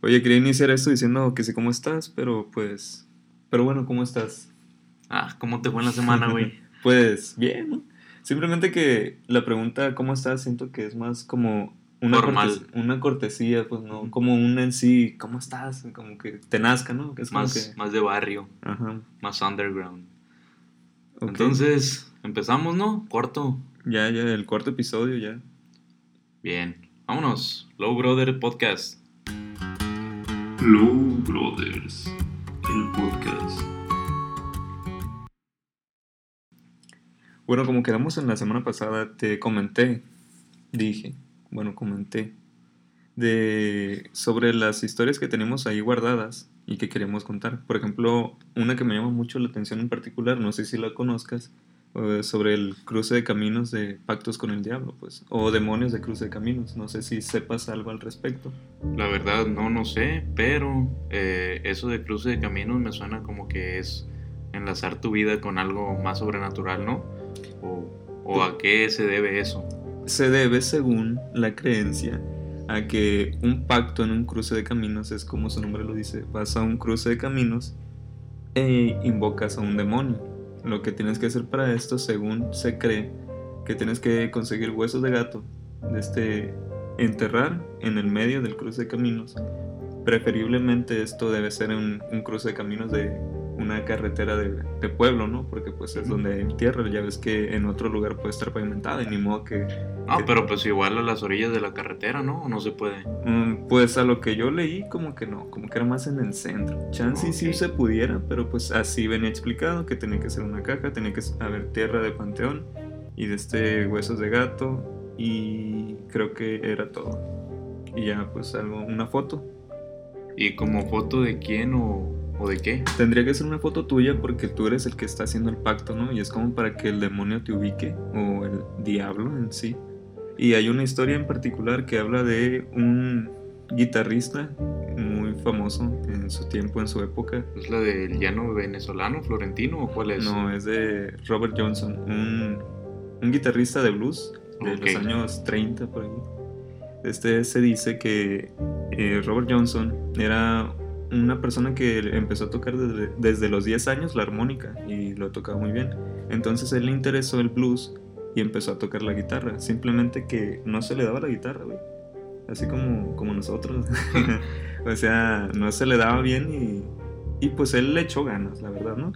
Oye, quería iniciar esto diciendo que sé cómo estás, pero pues. Pero bueno, ¿cómo estás? Ah, ¿cómo te fue en la semana, güey? pues bien, ¿no? Simplemente que la pregunta ¿cómo estás? siento que es más como una, una cortesía, pues no, como un en sí, ¿cómo estás? Como que te nazca, ¿no? Que es más, que- más de barrio, Ajá. más underground. Entonces, empezamos, ¿no? Corto. Ya, ya, el cuarto episodio ya. Bien. Vámonos. Low Brother Podcast. Low Brothers, el podcast. Bueno, como quedamos en la semana pasada, te comenté, dije, bueno, comenté, de sobre las historias que tenemos ahí guardadas y que queremos contar. Por ejemplo, una que me llama mucho la atención en particular, no sé si la conozcas, sobre el cruce de caminos de pactos con el diablo, pues, o demonios de cruce de caminos. No sé si sepas algo al respecto. La verdad, no, no sé, pero eh, eso de cruce de caminos me suena como que es enlazar tu vida con algo más sobrenatural, ¿no? O, o a qué se debe eso. se debe, según la creencia, a que un pacto en un cruce de caminos es como su nombre lo dice, vas a un cruce de caminos e invocas a un demonio. Lo que tienes que hacer para esto, según se cree, que tienes que conseguir huesos de gato, de este, enterrar en el medio del cruce de caminos. Preferiblemente esto debe ser un, un cruce de caminos de una carretera de, de pueblo, ¿no? Porque pues es donde hay tierra, ya ves que en otro lugar puede estar pavimentada y ni modo que Ah, pero pues igual a las orillas de la carretera, ¿no? ¿O no se puede? Mm, Pues a lo que yo leí, como que no, como que era más en el centro. Chance y sí se pudiera, pero pues así venía explicado que tenía que ser una caja, tenía que haber tierra de panteón y de este huesos de gato y creo que era todo. Y ya pues algo, una foto. ¿Y como foto de quién o, o de qué? Tendría que ser una foto tuya porque tú eres el que está haciendo el pacto, ¿no? Y es como para que el demonio te ubique o el diablo en sí. Y hay una historia en particular que habla de un guitarrista muy famoso en su tiempo, en su época. ¿Es la del llano venezolano, florentino o cuál es? No, es de Robert Johnson, un, un guitarrista de blues de los años 30 por ahí. Este se dice que eh, Robert Johnson era una persona que empezó a tocar desde, desde los 10 años la armónica y lo tocaba muy bien. Entonces él le interesó el blues y empezó a tocar la guitarra. Simplemente que no se le daba la guitarra, güey. Así como, como nosotros. o sea, no se le daba bien y, y pues él le echó ganas, la verdad, ¿no?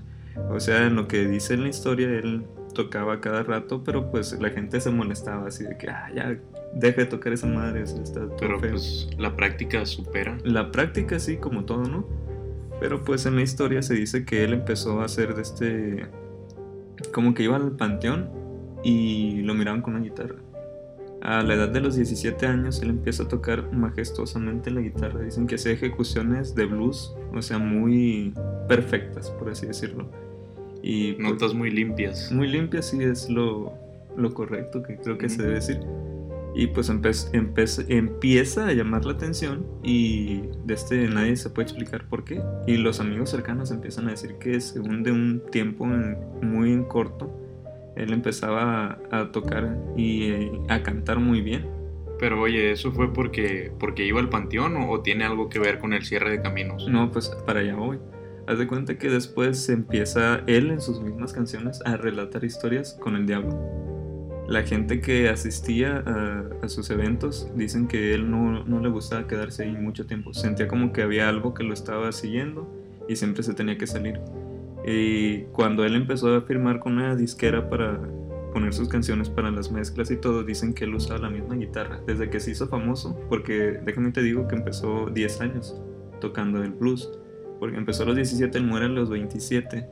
O sea, en lo que dice en la historia, él tocaba cada rato, pero pues la gente se molestaba así de que, ah, ya, deja de tocar esa madre, o sea, está todo Pero feo. pues la práctica supera. La práctica sí, como todo, ¿no? Pero pues en la historia se dice que él empezó a hacer de este... Como que iba al panteón y lo miraban con una guitarra. A la edad de los 17 años él empieza a tocar majestuosamente la guitarra. Dicen que hacía ejecuciones de blues, o sea, muy perfectas, por así decirlo. Y pues, Notas muy limpias. muy limpia sí es lo, lo correcto que creo que se debe decir. Y pues empieza a llamar la atención y de este nadie se puede explicar por qué. Y los amigos cercanos empiezan a decir que según de un tiempo en- muy en corto, él empezaba a, a tocar y eh, a cantar muy bien. Pero oye, ¿eso fue porque, porque iba al panteón o, o tiene algo que ver con el cierre de caminos? No, pues para allá voy. Haz de cuenta que después se empieza él en sus mismas canciones a relatar historias con el diablo. La gente que asistía a, sus eventos dicen que él no, no le gustaba quedarse ahí mucho tiempo. Sentía como que había algo que lo estaba siguiendo y siempre se tenía que salir. Y cuando él empezó a firmar con una disquera para poner sus canciones para las mezclas y todo, dicen que él usaba la misma guitarra desde que se hizo famoso, porque déjame te digo que empezó 10 años tocando el blues, porque empezó a los 17, él muere a los 27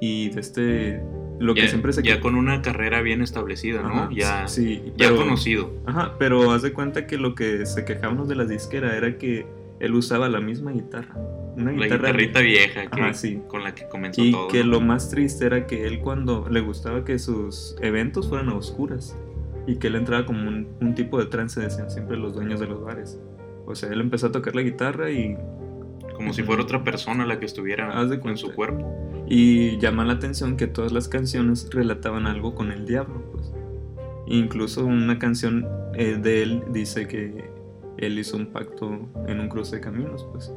y de este lo ya, que siempre se ya con una carrera bien establecida, ¿no? Ajá, ya sí, ya pero- conocido. Ajá, pero haz de cuenta que lo que se quejábamos de la disquera era que él usaba la misma guitarra. Una La guitarra guitarrita vieja que, Ajá, sí. con la que comenzó Y todo. que ¿no? lo más triste era que él cuando le gustaba que sus eventos fueran a oscuras y que él entraba como un, un tipo de trance, decían siempre los dueños de los bares. O sea, él empezó a tocar la guitarra y, Como si fuera otra persona la que estuviera de en su cuerpo. Y llama la atención que todas las canciones relataban algo con el diablo. Pues. Incluso una canción eh, de él dice que él hizo un pacto en un cruce de caminos, pues.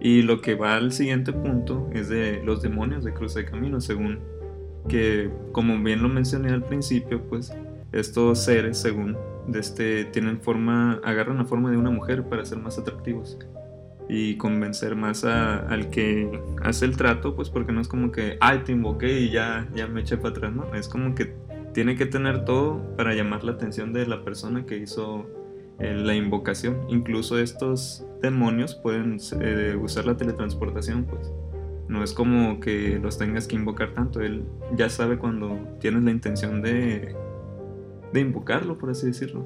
Y lo que va al siguiente punto es de los demonios de cruce de caminos, según que, como bien lo mencioné al principio, pues estos seres, según de este, tienen forma, agarran la forma de una mujer para ser más atractivos y convencer más al que hace el trato, pues porque no es como que, ay, te invoqué y ya, ya me eché para atrás, ¿no? Es como que tiene que tener todo para llamar la atención de la persona que hizo eh, la invocación. Incluso estos demonios pueden eh, usar la teletransportación, pues. No es como que los tengas que invocar tanto. Él ya sabe cuando tienes la intención de, de invocarlo, por así decirlo.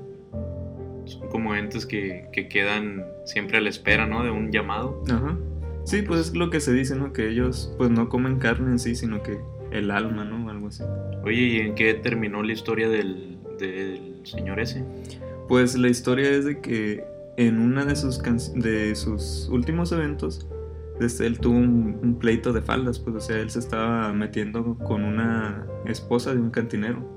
Son como entes que, que quedan siempre a la espera, ¿no? De un llamado. Ajá. Sí, pues es lo que se dice, ¿no? Que ellos pues no comen carne en sí, sino que el alma, ¿no? Algo así. Oye, ¿y en qué terminó la historia del, del señor ese? Pues la historia es de que en una de sus, de sus últimos eventos, desde él tuvo un, pleito de faldas, pues o sea, él se estaba metiendo con una esposa de un cantinero.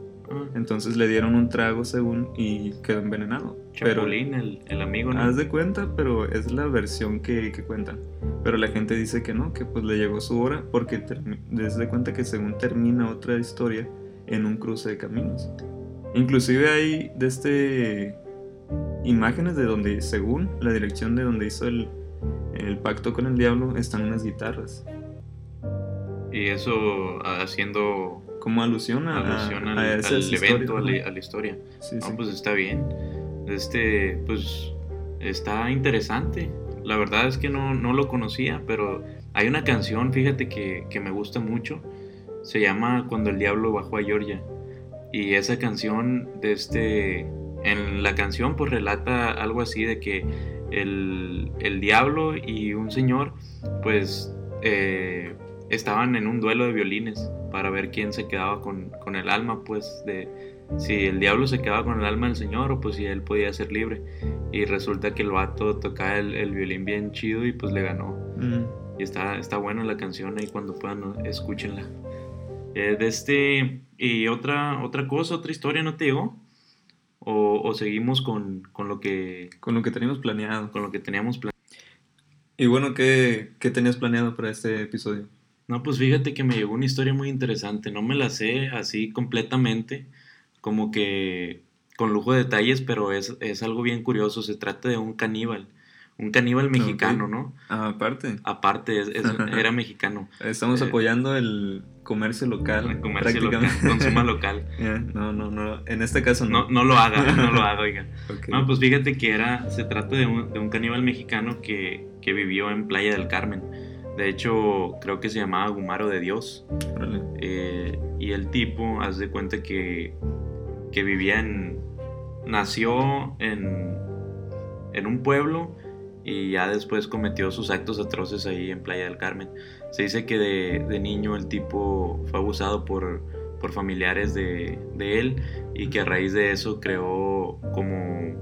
Entonces le dieron un trago según y quedó envenenado. Chapulín, el, el, amigo, ¿no? Haz de cuenta, pero es la versión que, que, cuentan. Pero la gente dice que no, que pues le llegó su hora porque desde cuenta que según termina otra historia en un cruce de caminos. Inclusive hay de este imágenes de donde, según la dirección de donde hizo el, el pacto con el diablo, están unas guitarras. Y eso haciendo como alusión a, alusión al, evento, a la, historia. no, pues está bien. Este, pues está interesante. La verdad es que no, no lo conocía, pero hay una canción, fíjate, que, que, me gusta mucho. Se llama Cuando el Diablo bajó a Georgia. Y esa canción, de este, en la canción, pues relata algo así de que el, el diablo y un señor, pues eh, estaban en un duelo de violines para ver quién se quedaba con, con, el alma, pues de si el diablo se quedaba con el alma del Señor o pues si él podía ser libre. Y resulta que el vato tocaba el, violín bien chido y pues le ganó. Y está, está buena la canción ahí cuando puedan, escúchenla. Eh, de este, y otra, otra cosa, otra historia, ¿no te digo? O, o seguimos con, con, lo que... Con lo que teníamos planeado. Con lo que teníamos planeado. Y bueno, ¿qué, ¿qué tenías planeado para este episodio? No, pues fíjate que me llegó una historia muy interesante. No me la sé así completamente, como que con lujo de detalles, pero es, es algo bien curioso. Se trata de un caníbal. Un caníbal mexicano, ¿no? Ah, aparte. Aparte, era mexicano. Estamos eh, apoyando el comercio local. El comercio local, consuma local. no, no, no. En este caso no. No, lo haga, no lo haga, oiga. No, pues fíjate que era, se trata de un, de un caníbal mexicano que, que vivió en Playa del Carmen. De hecho, creo que se llamaba Gumaro de Dios. Eh, y el tipo, haz de cuenta que, que vivía en. Nació en, en un pueblo y ya después cometió sus actos atroces ahí en Playa del Carmen. Se dice que de, niño el tipo fue abusado por, por familiares de, de, él y que a raíz de eso creó como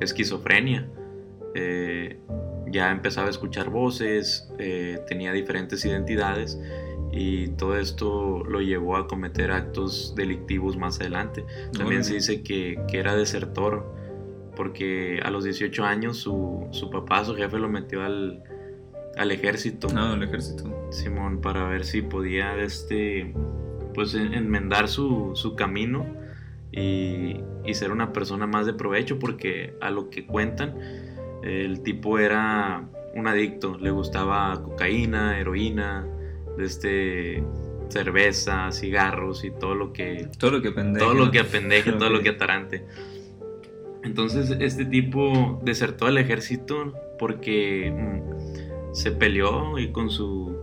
esquizofrenia. Eh, ya empezaba a escuchar voces, eh, tenía diferentes identidades y todo esto lo llevó a cometer actos delictivos más adelante. También se dice que, que, era desertor porque a los 18 años su, su papá, su jefe, lo metió al, al ejército. Ah, al ejército. Simón, para ver si podía este, pues, enmendar su, su camino y, y ser una persona más de provecho porque a lo que cuentan el tipo era un adicto, le gustaba cocaína, heroína, este cerveza, cigarros y todo lo que todo lo que pendeje, todo lo que apendeje, todo lo que atarante. Entonces este tipo desertó al ejército porque mm, se peleó y con su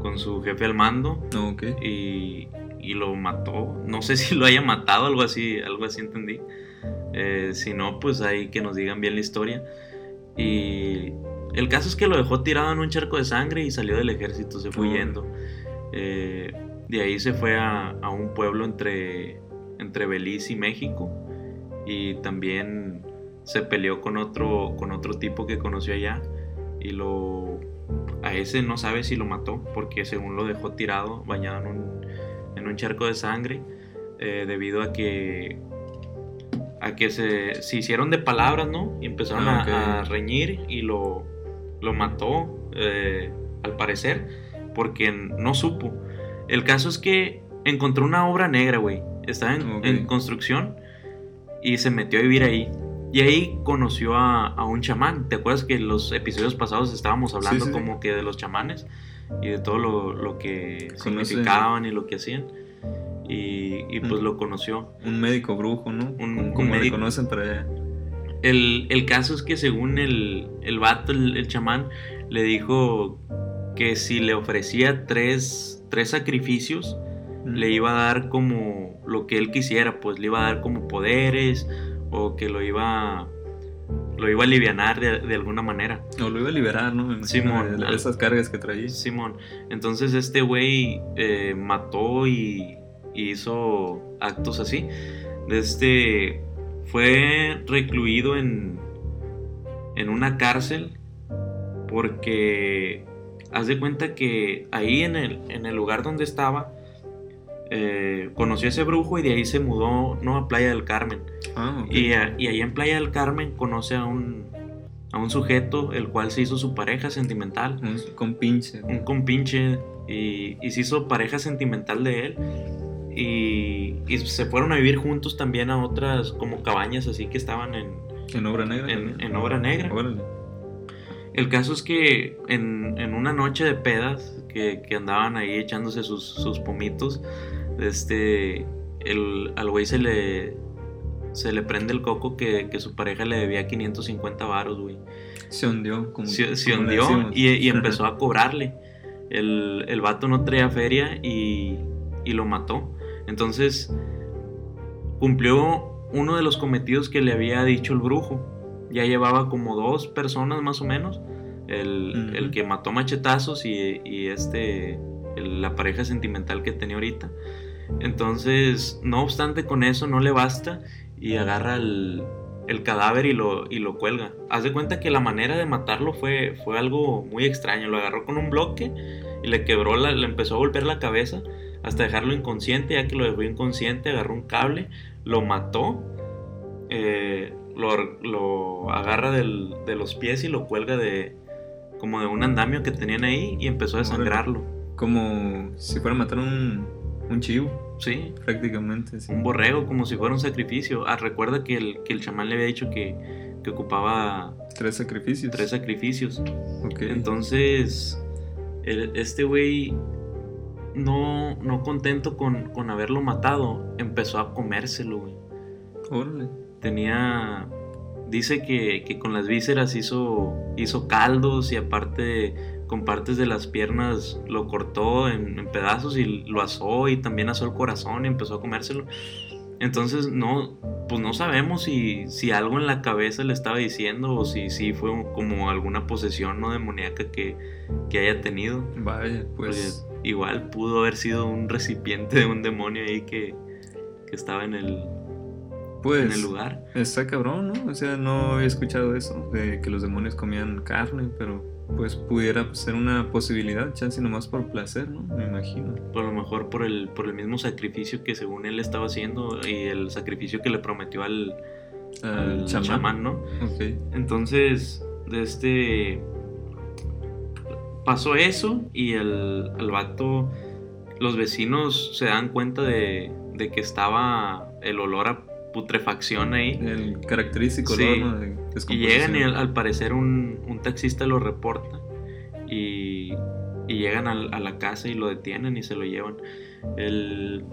con su jefe al mando y, y, lo mató. No sé si lo haya matado, algo así, algo así entendí. Eh, si no, pues ahí que nos digan bien la historia. Y el caso es que lo dejó tirado en un charco de sangre y salió del ejército, se fue yendo. Eh, de ahí se fue a, un pueblo entre, entre Belice y México. Y también se peleó con otro, con otro tipo que conoció allá. Y lo. A ese no sabe si lo mató, porque según lo dejó tirado, bañado en un, en un charco de sangre, eh, debido a que a que se, se hicieron de palabras, ¿no? Y empezaron Ah, a- reñir y lo, lo mató, eh, al parecer, porque no supo. El caso es que encontró una obra negra, güey. Estaba en, construcción y se metió a vivir ahí. Y ahí conoció a, a un chamán. ¿Te acuerdas que en los episodios pasados estábamos hablando sí, sí. como que de los chamanes y de todo lo, lo que Conoce- significaban y lo que hacían? Y, y pues Mm. lo conoció. Un médico brujo, ¿no? Un- como un le conocen para allá. El, el caso es que según el, el vato, el, el chamán, le dijo que si le ofrecía tres, tres sacrificios, le iba a dar como lo que él quisiera, pues le iba a dar como poderes o que lo iba, lo iba a alivianar de, de alguna manera. O lo iba a liberar, ¿no? Simón. de esas cargas que traía. Simón. Entonces este güey eh, mató y, y hizo actos así. Este fue recluido en, en una cárcel porque haz de cuenta que ahí en el, en el lugar donde estaba eh, conoció a ese brujo y de ahí se mudó no a Playa del Carmen. Ah, ok. Y, a- y ahí en Playa del Carmen conoce a un, a un sujeto el cual se hizo su pareja sentimental Un compinche. un compinche y, y se hizo pareja sentimental de él. Y, y se fueron a vivir juntos también a otras como cabañas así que estaban en... En obra negra. En- obra negra. Órale. El caso es que en, en una noche de pedas que, que andaban ahí echándose sus, sus pomitos, este, el, al güey se le, se le prende el coco que, que su pareja le debía 550 varos, güey. Se hundió. Como, se, se como hundió y empezó a cobrarle. El, el vato no traía feria y, y lo mató. Entonces cumplió uno de los cometidos que le había dicho el brujo. Ya llevaba como dos personas más o menos. El, que mató machetazos y, y este, el- la pareja sentimental que tenía ahorita. Entonces, no obstante con eso, no le basta y agarra el, el cadáver y lo, y lo cuelga. Haz de cuenta que la manera de matarlo fue, fue algo muy extraño. Lo agarró con un bloque y le quebró, la, le empezó a golpear la cabeza hasta dejarlo inconsciente. Ya que lo dejó inconsciente, agarró un cable, lo mató, eh, lo, lo agarra del- de los pies y lo cuelga de como de un andamio que tenían ahí y empezó a desangrarlo. Como si fuera a matar un, un chivo, Sí, prácticamente. sí. un borrego como si fuera un sacrificio. Ah, recuerda que el, que el chamán le había dicho que, que ocupaba Tres sacrificios. tres sacrificios. Ok. Entonces, el- este güey, no, no contento con, con haberlo matado, empezó a comérselo, güey. Órale. Tenía. Dice que, que con las vísceras hizo, hizo caldos y aparte con partes de las piernas lo cortó en, en pedazos y lo asó y también asó el corazón y empezó a comérselo. Entonces no, pues no sabemos si, si algo en la cabeza le estaba diciendo o si, si fue un- como alguna posesión no demoníaca que, que haya tenido. Vaya, pues. Porque igual pudo haber sido un recipiente de un demonio ahí que, que estaba en el, Pues. en el lugar. Está cabrón, ¿no? O sea, no había escuchado eso, de que los demonios comían carne, pero pues pudiera ser una posibilidad, chance nomás por placer, ¿no? Me imagino. A lo mejor por el, por el mismo sacrificio que según él estaba haciendo y el sacrificio que le prometió al, chamán. chamán, ¿no? Ok. Entonces, de este. Pasó eso y el, el vato. Los vecinos se dan cuenta de, de que estaba el olor a putrefacción ahí. El característico Sí. olor, ¿no? de Y llegan y al, al parecer un, un taxista lo reporta y, y llegan a la casa y lo detienen y se lo llevan. El,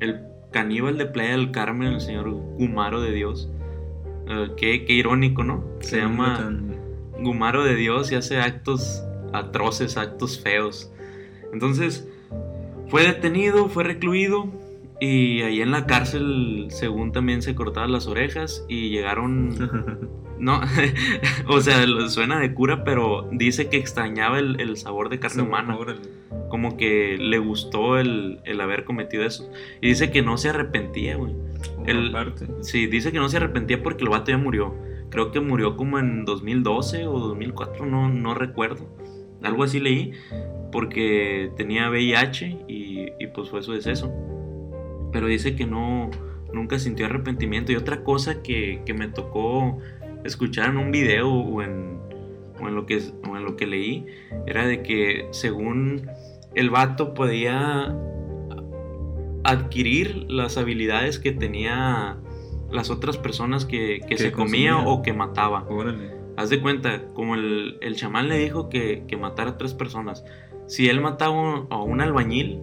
el caníbal de Playa del Carmen, el señor Gumaro de Dios, eh, qué, qué irónico, ¿no? Se llama tan- Gumaro de Dios y hace actos atroces, actos feos. Entonces, fue detenido, fue recluido y ahí en la cárcel, según también se cortaban las orejas y llegaron no, o sea, suena de cura, pero dice que extrañaba el, el sabor de carne humana. Órale. Como que le gustó el, el haber cometido eso. Y dice que no se arrepentía, güey. Sí, dice que no se arrepentía porque el vato ya murió. Creo que murió como en 2012 o 2004, no, no recuerdo. Algo así leí, porque tenía VIH y, y pues fue su deceso. Pero dice que no, nunca sintió arrepentimiento. Y otra cosa que, que me tocó escuchar en un video o en, o en, lo que, o en lo que leí era de que según el vato podía adquirir las habilidades que tenía las otras personas que, que Que se comía consumía. o que mataba. Órale. Haz de cuenta, como el, el chamán le dijo que, que matara a tres personas, si él mataba a un albañil,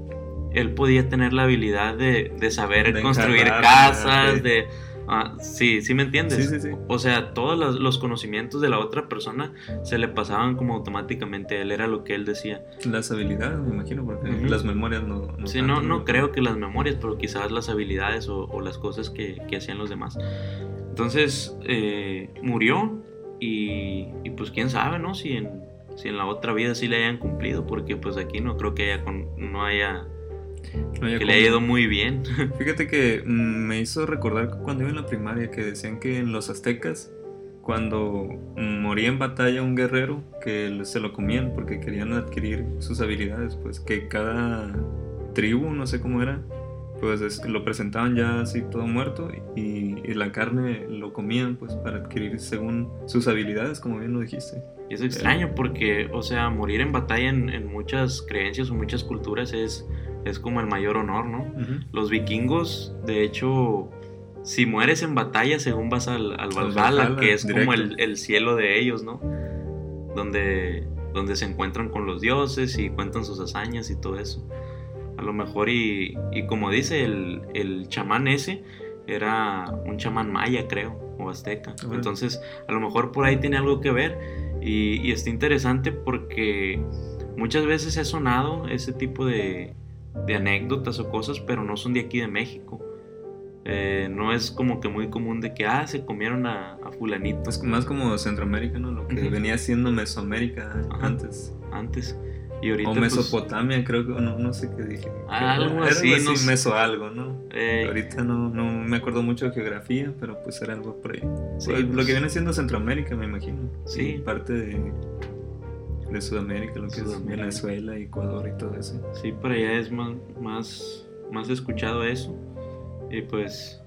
él podía tener la habilidad de, de saber De construir casas, de... ah, sí, sí me entiendes. Sí, sí, sí. O sea, todos los, los conocimientos de la otra persona se le pasaban como automáticamente él, era lo que él decía. Las habilidades, me imagino, porque las memorias no. no Sí, no, no creo que las memorias, pero quizás las habilidades o, o las cosas que, que hacían los demás. Entonces, eh, murió y, y pues quién sabe, ¿no? Si en, si en la otra vida sí le hayan cumplido, porque pues aquí no creo que haya, con- no haya, No que le haya ido muy bien. Fíjate que mm, me hizo recordar cuando iba en la primaria que decían que en los aztecas, cuando moría en batalla un guerrero, que se lo comían porque querían adquirir sus habilidades, pues que cada tribu, no sé cómo era, pues es- lo presentaban ya así todo muerto y, y la carne lo comían pues para adquirir según sus habilidades, como bien lo dijiste. Y es extraño porque, o sea, morir en batalla en, en muchas creencias o muchas culturas es, es como el mayor honor, ¿no? Los vikingos, de hecho, si mueres en batalla, según vas al, al Al Valhalla, Valhalla, que es como el, el cielo de ellos, ¿no? Donde, donde se encuentran con los dioses y cuentan sus hazañas y todo eso. A lo mejor, y, y como dice el, el chamán ese, era un chamán maya, creo, o azteca. Entonces, a lo mejor por ahí tiene algo que ver. Y, y está interesante porque muchas veces ha sonado ese tipo de, de anécdotas o cosas, pero no son de aquí de México. Eh, no es como que muy común de que, ah, se comieron a, a fulanito Es más como Centroamérica, ¿no? Lo que venía siendo Mesoamérica Ajá. antes. antes. Y ahorita, O pues, Mesopotamia, creo que, no, no sé qué dije. Algo Era así, no sé. meso algo, ¿no? eh, Ahorita no, no me acuerdo mucho de geografía, pero pues era algo por ahí. sí, Pues, lo pues, que viene siendo Centroamérica, me imagino. Sí. Parte de, de Sudamérica, lo que es. Venezuela, Ecuador y todo eso. Sí, para allá es más, más, más escuchado eso. Y pues,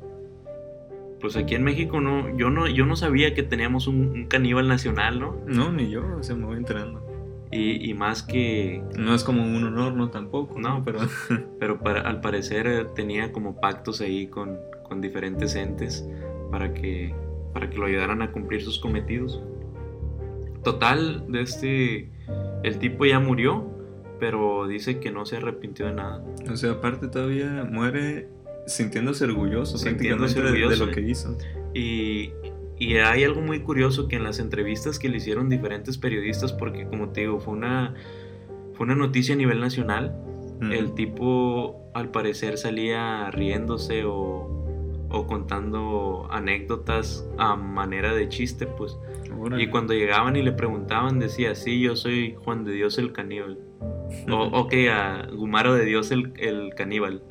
pues aquí en México no, yo no, yo no sabía que teníamos un, un caníbal nacional, ¿no? No, ni yo, o sea, me voy enterando. Y, y más que, No es como un honor, no tampoco. No. pero pero para, al parecer eh, tenía como pactos ahí con, con diferentes entes para que, para que lo ayudaran a cumplir sus cometidos. Total, de este, el tipo ya murió, pero dice que no se arrepintió de nada. o sea, aparte todavía muere sintiéndose orgulloso Sintiéndose prácticamente de- de, orgulloso, lo que hizo. Y, y hay algo muy curioso que en las entrevistas que le hicieron diferentes periodistas, porque como te digo, fue una, fue una noticia a nivel nacional, Mm. el tipo al parecer salía riéndose o, o contando anécdotas a manera de chiste, pues. Órale. Y cuando llegaban y le preguntaban, decía, sí, yo soy Juan de Dios el caníbal. O, ok, a Gumaro de Dios el, el caníbal.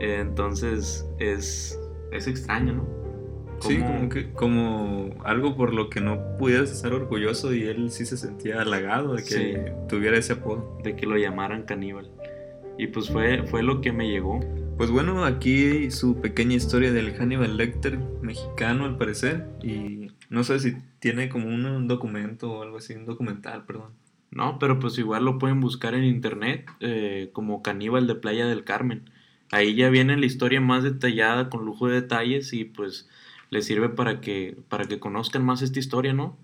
Eh, Entonces es, es extraño, ¿no? Sí, Como- como que como algo por lo que no pudieras estar orgulloso y él sí se sentía halagado de que Sí. tuviera ese apodo. de que lo llamaran caníbal. Y pues fue, fue lo que me llegó. Pues bueno, aquí su pequeña historia del Hannibal Lecter mexicano al parecer y no sé si tiene como un, un documento o algo así, un documental, perdón. No, pero pues igual lo pueden buscar en internet eh, como Caníbal de Playa del Carmen. Ahí ya viene la historia más detallada con lujo de detalles y pues les sirve para que para que conozcan más esta historia, ¿no?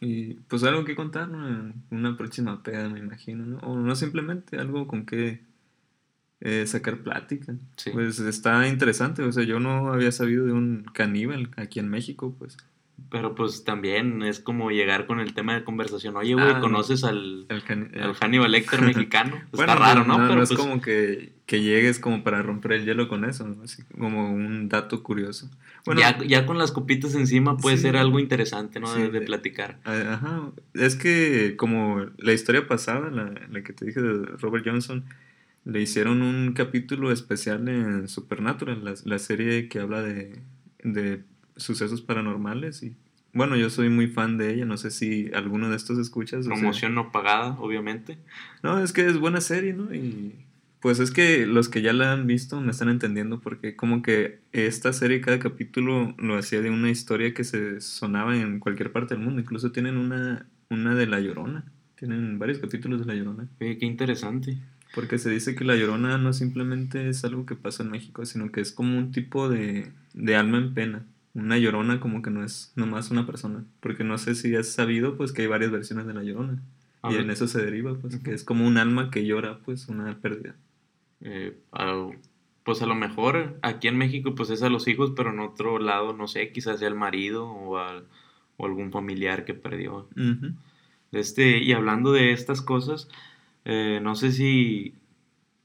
Y pues algo que contar ¿no? en una próxima peda, me imagino, ¿no? O no simplemente algo con que eh, sacar plática. Sí. Pues está interesante, o sea, yo no había sabido de un caníbal aquí en México, pues. Pero pues también es como llegar con el tema de conversación. Oye, güey, Ah, no. ¿conoces al, El cani- al Hannibal Lecter mexicano? Bueno, Está raro, ¿no? No, Pero es pues, como que, que llegues como para romper el hielo con eso, ¿no? Así como un dato curioso. Bueno, ya, ya con las copitas encima puede Sí. ser algo interesante, ¿no? Sí, de, platicar. ajá, es que como la historia pasada, la, la que te dije de Robert Johnson, le hicieron un capítulo especial en Supernatural, la, la serie que habla de, de sucesos paranormales y bueno, yo soy muy fan de ella, no sé si alguno de estos escuchas. sea, Promoción no pagada, obviamente. No, es que es buena serie, ¿no? Y Pues es que los que ya la han visto me están entendiendo porque como que esta serie cada capítulo lo hacía de una historia que se sonaba en cualquier parte del mundo. Incluso tienen una, una de La Llorona. Tienen varios capítulos de La Llorona. Oye, qué interesante. Porque se dice que La Llorona no simplemente es algo que pasa en México, sino que es como un tipo de, de alma en pena. Una llorona como que no es nomás una persona. Porque no sé si has sabido pues que hay varias versiones de La Llorona. A y ver. en eso se deriva pues que es como un alma que llora pues una pérdida. Eh, a- pues a lo mejor aquí en México pues es a los hijos, pero en otro lado, no sé, quizás sea el marido o, al- o algún familiar que perdió. Este, y hablando de estas cosas, eh, no sé si,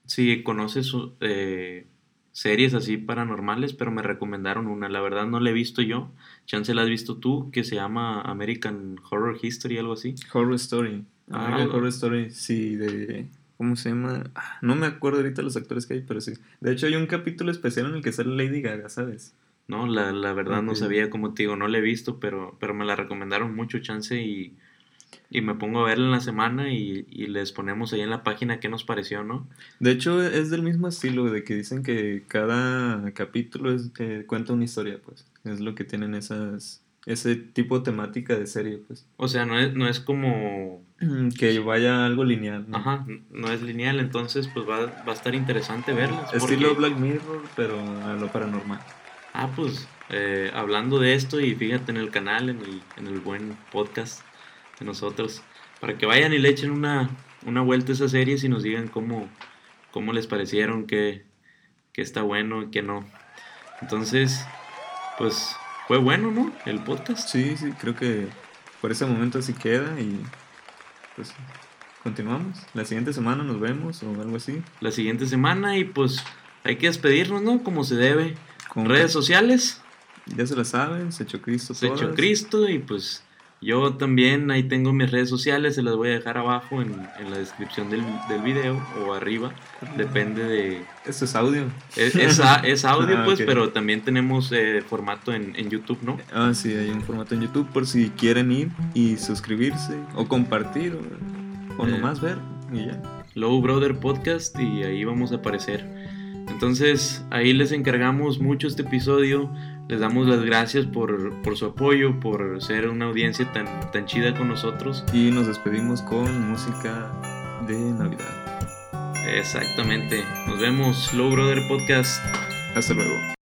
si conoces eh, series así paranormales, pero me recomendaron una. La verdad no la he visto yo. Chance la has visto tú, que se llama American Horror History, algo así. Horror Story. Ah, American Horror Story, sí, de... ¿Cómo se llama? Ah, No me acuerdo ahorita los actores que hay, pero sí. De hecho hay un capítulo especial en el que sale Lady Gaga, ¿sabes? No, la, la verdad no sabía, como te digo, no la he visto, pero, pero me la recomendaron mucho, chance, y, y me pongo a verla en la semana y, y les ponemos ahí en la página qué nos pareció, ¿no? De hecho es del mismo estilo, de que dicen que cada capítulo es, eh, cuenta una historia, pues. Es lo que tienen esas... Ese tipo de temática de serie, pues. O sea, no es, no es como Que vaya algo lineal, ¿no? Ajá, no es lineal, entonces pues va, va a estar interesante verlas. Estilo porque- Black Mirror, pero a lo paranormal. Ah, pues eh, hablando de esto y fíjate en el canal, en el, en el buen podcast de nosotros, para que vayan y le echen una, una vuelta a esas series y nos digan cómo, cómo les parecieron, qué, qué está bueno y qué no. Entonces, pues fue bueno, ¿no? El podcast. Sí, sí, creo que por ese momento así queda y pues continuamos. La siguiente semana nos vemos o algo así. La siguiente semana y pues hay que despedirnos, ¿no? Como se debe. Con- Redes sociales. Ya se la saben, se echó Cristo. Se echó. Cristo y pues yo también ahí tengo mis redes sociales, se las voy a dejar abajo en, en la descripción del, del video o arriba, depende de... Esto es audio. Es, es es audio Ah, pues, pero también tenemos eh, formato en, en YouTube, ¿no? Ah, sí, hay un formato en YouTube por si quieren ir y suscribirse o compartir o, o Eh. nomás ver y ya. Low Brother Podcast y ahí vamos a aparecer. Entonces ahí les encargamos mucho este episodio, les damos las gracias por, por su apoyo, por ser una audiencia tan, tan chida con nosotros. Y nos despedimos con música de Navidad. Exactamente. Nos vemos, Low Brother Podcast. Hasta luego.